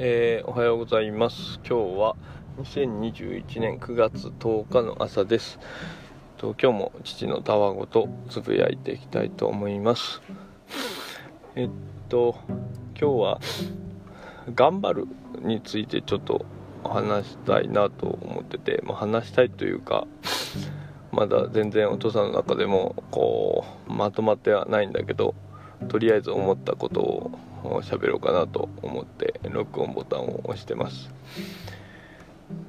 えー、おはようございます。今日は2021年9月10日の朝です。と今日も父のたわごとつぶやいていきたいと思います。えっと今日は頑張るについてちょっと話したいなと思ってて、まあ、話したいというかまだ全然お父さんの中でもこうまとまってはないんだけどとりあえず思ったことを喋ろうかなと思って録音ボタンを押してます。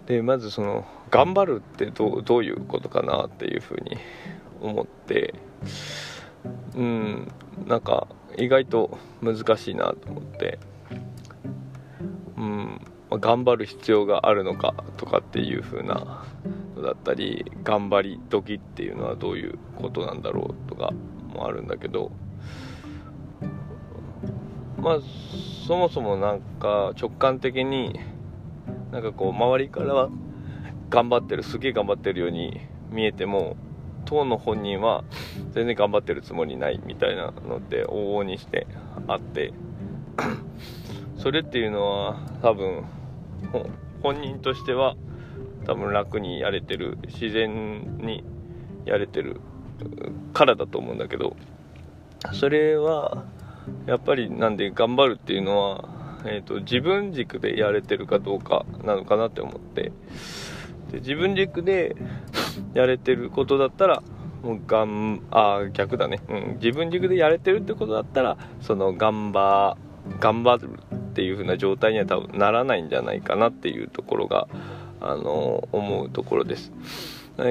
でまずその頑張るってどうどういうことかなっていうふうに思ってうんなんか意外と難しいなと思ってうん頑張る必要があるのかとかっていう風なのだったり頑張り時っていうのはどういうことなんだろうとかもあるんだけどまあそもそもなんか直感的になんかこう周りからは頑張ってるすげえ頑張ってるように見えても当の本人は全然頑張ってるつもりないみたいなのって往々にしてあって。それっていうのは多分本人としては多分楽にやれてる自然にやれてるからだと思うんだけどそれはやっぱりなんで頑張るっていうのは、えーと、自分軸でやれてるかどうかなのかなって思って。で自分軸でやれてることだったらもうがんあ逆だね、うん、自分軸でやれてるってことだったらその頑張頑張るっていう風な状態には多分ならないんじゃないかなっていうところがあの思うところです。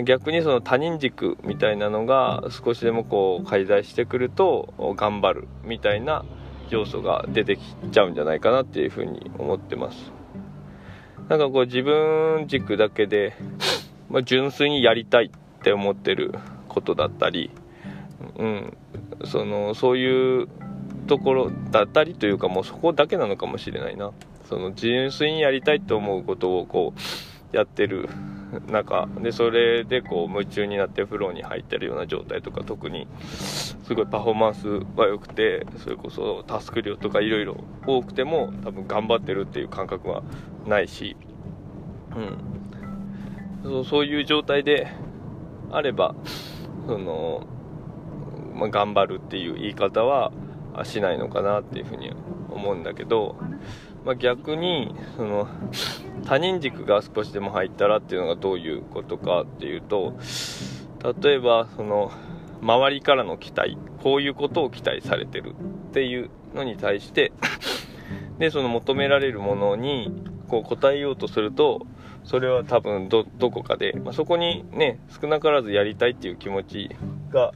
逆にその他人軸みたいなのが少しでもこう介在してくると頑張るみたいな要素が出てきちゃうんじゃないかなっていうふうに思ってます。なんかこう自分軸だけで、まあ、純粋にやりたいって思ってることだったり、うん、そのそういうところだったりというかもうそこだけなのかもしれないな。その純粋にやりたいと思うことをこうやってる中でそれでこう夢中になってフローに入ってるような状態とか特にすごいパフォーマンスは良くてそれこそタスク量とかいろいろ多くても多分頑張ってるっていう感覚はないし、うん、そうそういう状態であればその、まあ、頑張るっていう言い方はしないのかなっていうふうに思うんだけど、まあ、逆にその他人軸が少しでも入ったらっていうのがどういうことかっていうと例えばその周りからの期待こういうことを期待されてるっていうのに対してでその求められるものにこう答えようとするとそれは多分どこかで、まあ、そこにね少なからずやりたいっていう気持ちが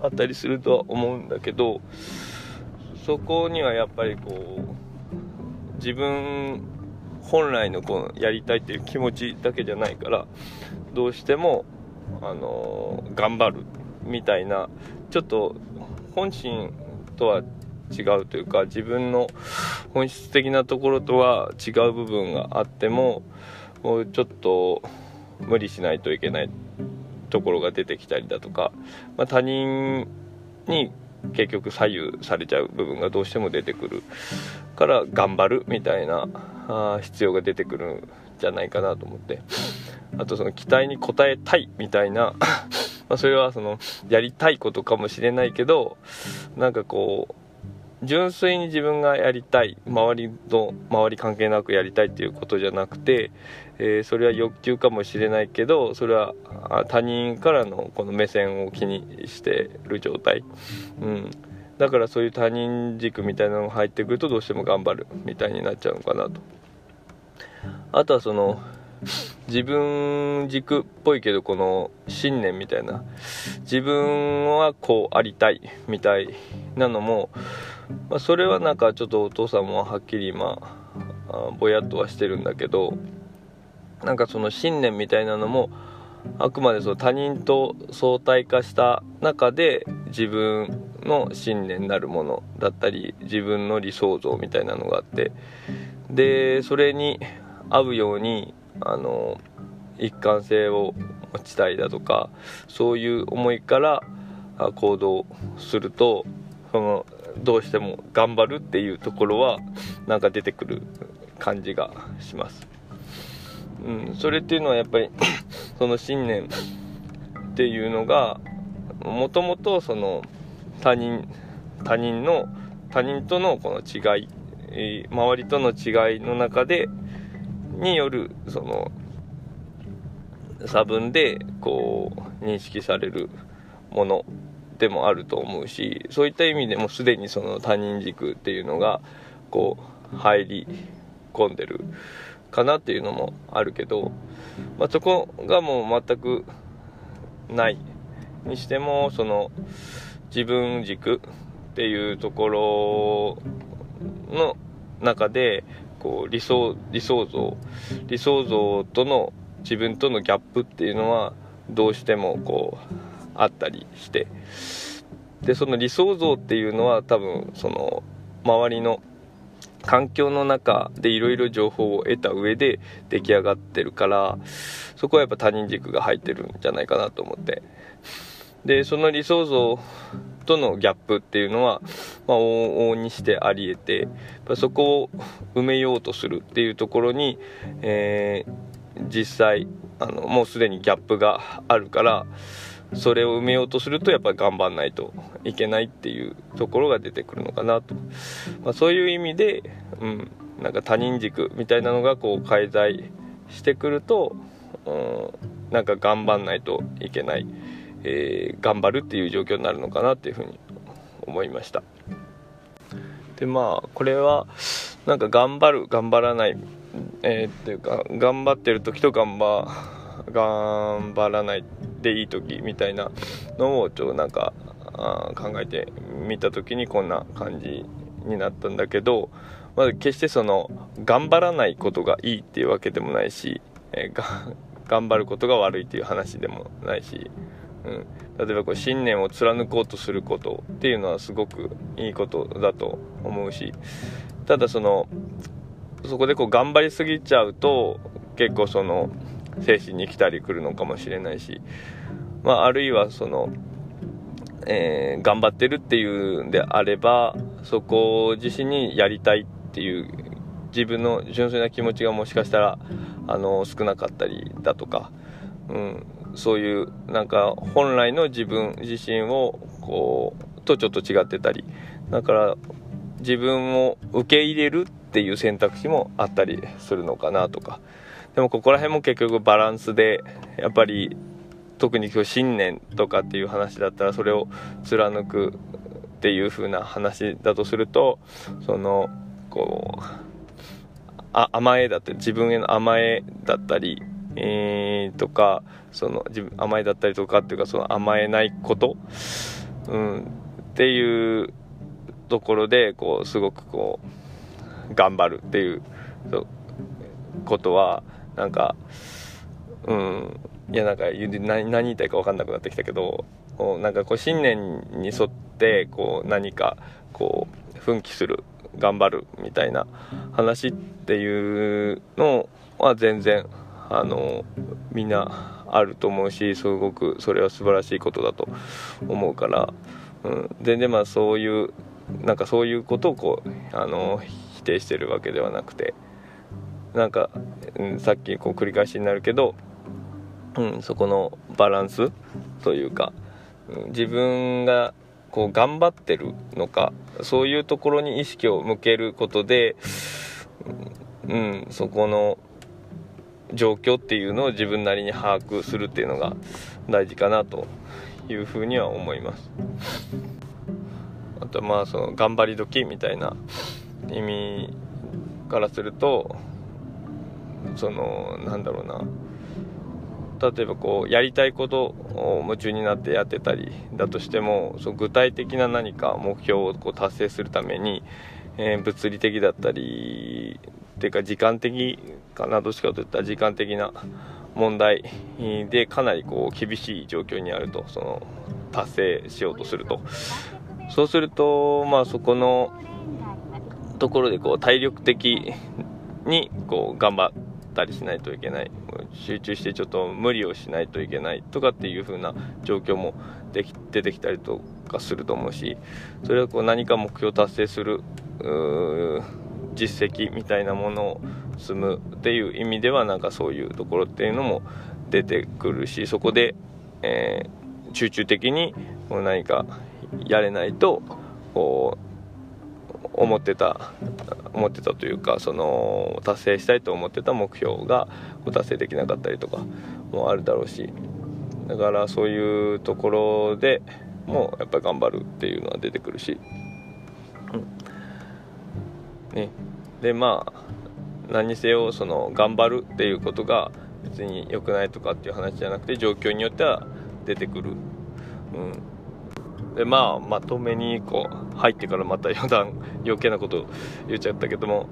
あったりするとは思うんだけどそこにはやっぱりこう自分本来のこのやりたいっていう気持ちだけじゃないからどうしても、あの、頑張るみたいなちょっと本心とは違うというか自分の本質的なところとは違う部分があってももうちょっと無理しないといけないところが出てきたりだとか、まあ、他人に結局左右されちゃう部分がどうしても出てくるから頑張るみたいなあ必要が出てくるんじゃないかなと思って。あとその期待に応えたいみたいな まそれはそのやりたいことかもしれないけどなんかこう純粋に自分がやりたい周りと周り関係なくやりたいっていうことじゃなくて、えー、それは欲求かもしれないけどそれは他人からのこの目線を気にしてる状態、うん、だからそういう他人軸みたいなのが入ってくるとどうしても頑張るみたいになっちゃうのかなと。あとはその自分軸っぽいけどこの信念みたいな。自分はこうありたいみたいなのもまあ、それはなんかちょっとお父さんもはっきり今ぼやっとはしてるんだけどなんかその信念みたいなのもあくまでその他人と相対化した中で自分の信念なるものだったり自分の理想像みたいなのがあってでそれに合うようにあの一貫性を持ちたいだとかそういう思いから行動するとそのどうしても頑張るっていうところはなんか出てくる感じがします。うん、それっていうのはやっぱり その信念っていうのがもともとその他人他人の他人とのこの違い、周りとの違いの中でによるその差分でこう認識されるものでもあると思うしそういった意味でもすでにその他人軸っていうのがこう入り込んでる。かなっていうのもあるけど、まあ、そこがもう全くないにしてもその自分軸っていうところの中でこう理想理想像理想像との自分とのギャップっていうのはどうしてもこうあったりして。でその理想像っていうのは多分その周りの環境の中でいろいろ情報を得た上で出来上がってるからそこはやっぱ他人軸が入ってるんじゃないかなと思って。でその理想像とのギャップっていうのは、まあ、往々にしてありえてそこを埋めようとするっていうところに、えー、実際あのもうすでにギャップがあるからそれを埋めようとするとやっぱり頑張んないといけないっていうところが出てくるのかなと、まあ、そういう意味で、うん、なんか他人軸みたいなのがこう介在してくると、うん、なんか頑張んないといけない、えー、頑張るっていう状況になるのかなっていうふうに思いました。でまあこれはなんか頑張る頑張らない、えー、っていうか頑張ってる時と頑張頑張らないでいい時みたいなのをちょっとなんかあ考えてみた時にこんな感じになったんだけど、まず決してその頑張らないことがいいっていうわけでもないし、えー、頑張ることが悪いっていう話でもないし、うん、例えばこう信念を貫こうとすることっていうのはすごくいいことだと思うしただそのそこでこう頑張りすぎちゃうと結構その精神に来たり来るのかもしれないし、まあ、あるいはその、えー、頑張ってるっていうんであればそこ自身にやりたいっていう自分の純粋な気持ちがもしかしたらあの少なかったりだとか、うん、そういうなんか本来の自分自身をこうとちょっと違ってたりだから自分を受け入れるっていう選択肢もあったりするのかなとか。でもここら辺も結局バランスでやっぱり特に今日信念とかっていう話だったらそれを貫くっていう風な話だとするとそのこうあ甘えだったり自分への甘えだったり、えー、とかその自分甘えだったりとかっていうかその甘えないこと、うん、っていうところでこうすごくこう頑張るっていうことはなんかうんいやなんか何何言いたいか分かんなくなってきたけどなんかこう信念に沿ってこう何かこう奮起する頑張るみたいな話っていうのは全然あのみんなあると思うしすごくそれは素晴らしいことだと思うから、うん、全然まあそういうなんかそういうことをこうあの否定してるわけではなくて。なんか、うん、さっきこう繰り返しになるけど、うん、そこのバランスというか、うん、自分がこう頑張ってるのかそういうところに意識を向けることで、うん、そこの状況っていうのを自分なりに把握するっていうのが大事かなというふうには思います。あとまあその頑張り時みたいな意味からするとそのなんだろうな。例えばこうやりたいことを夢中になってやってたりだとしてもそ具体的な何か目標をこう達成するために、えー、物理的だったりっていうか時間的かなどっちかといったら時間的な問題でかなりこう厳しい状況にあるとその達成しようとすると。そうするとまあそこのところでこう体力的にこう頑張ったりしないといけない集中してちょっと無理をしないといけないとかっていう風な状況もでき出てきたりとかすると思うしそれはこう何か目標を達成する実績みたいなものを積むっていう意味ではなんかそういうところっていうのも出てくるしそこで、えー、集中的に何かやれないとこう思ってた思ってたというかその達成したいと思ってた目標が達成できなかったりとかもあるだろうしだからそういうところでもやっぱり頑張るっていうのは出てくるし、うん。ね、でまあ何にせよその頑張るっていうことが別に良くないとかっていう話じゃなくて状況によっては出てくる、うん、でまあまとめにこう入ってからまた余談 余計なこと言っちゃったけども、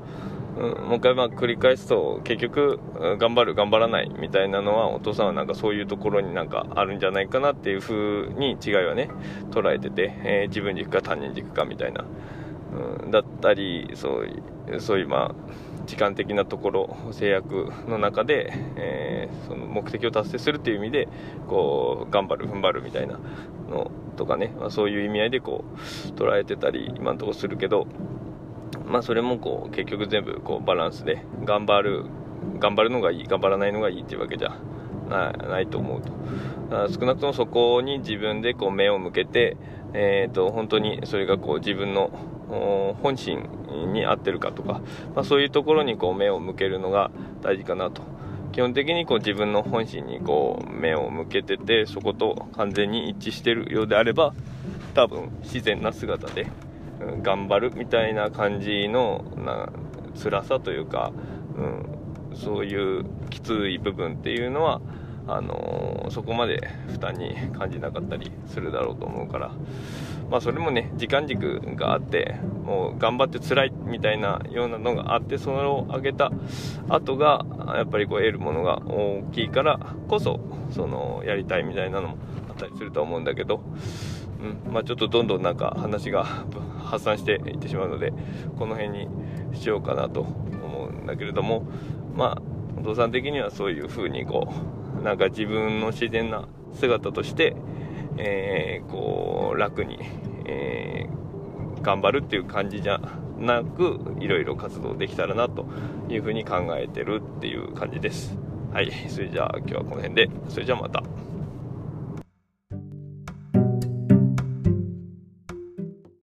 うん、もう一回まあ繰り返すと結局頑張る頑張らないみたいなのはお父さんはなんかそういうところになんかあるんじゃないかなっていう風に違いはね捉えてて、えー、自分軸か他人軸かみたいな、うん、だったりそういうそういうまあ時間的なところ制約の中で、えー、その目的を達成するっていう意味でこう頑張る踏ん張るみたいなのとかね、まあ、そういう意味合いでこう捉えてたり今のところするけど、まあ、それもこう結局全部こうバランスで頑張る頑張るのがいい頑張らないのがいいっていうわけじゃないと思うと。少なくともそこに自分でこう目を向けて、えーと本当にそれがこう自分の本心に合ってるかとか、まあ、そういうところにこう目を向けるのが大事かなと。基本的にこう自分の本心にこう目を向けててそこと完全に一致してるようであれば多分自然な姿で、頑張るみたいな感じのな辛さというか、うん、そういうきつい部分っていうのはあのー、そこまで負担に感じなかったりするだろうと思うから、まあ、それもね時間軸があってもう頑張って辛いみたいなようなのがあってそれを上げた後がやっぱりこう得るものが大きいからこそそのやりたいみたいなのもあったりすると思うんだけど、うんまあ、ちょっとどんどんなんか話が発散していってしまうのでこの辺にしようかなと思うんだけれどもまあお父さん的にはそういう風にこうなんか自分の自然な姿として、えー、こう楽に、えー、頑張るっていう感じじゃなくいろいろ活動できたらなというふうに考えてるっていう感じです。はい。それじゃあ今日はこの辺で。それじゃあまた。